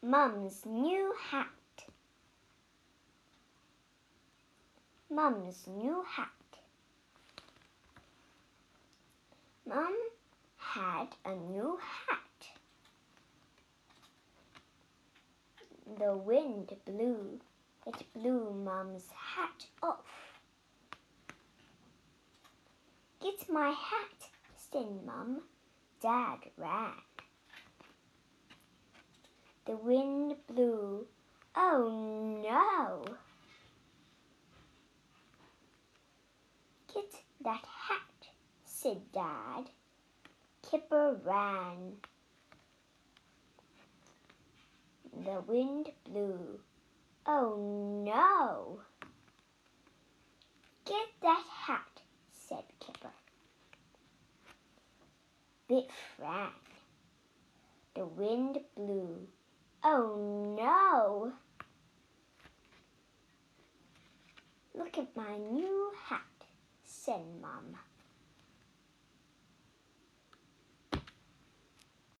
Mum's new hat. Mum's new hat. Mum had a new hat. The wind blew. It blew Mum's hat off. Get my hat, said Mum. Dad ran. The wind blew. Oh no! Get that hat, said Dad. Kipper ran. The wind blew. Oh no! Get that hat, said Kipper. Biff ran. The wind blew. Oh no! Look at my new hat, said Mum.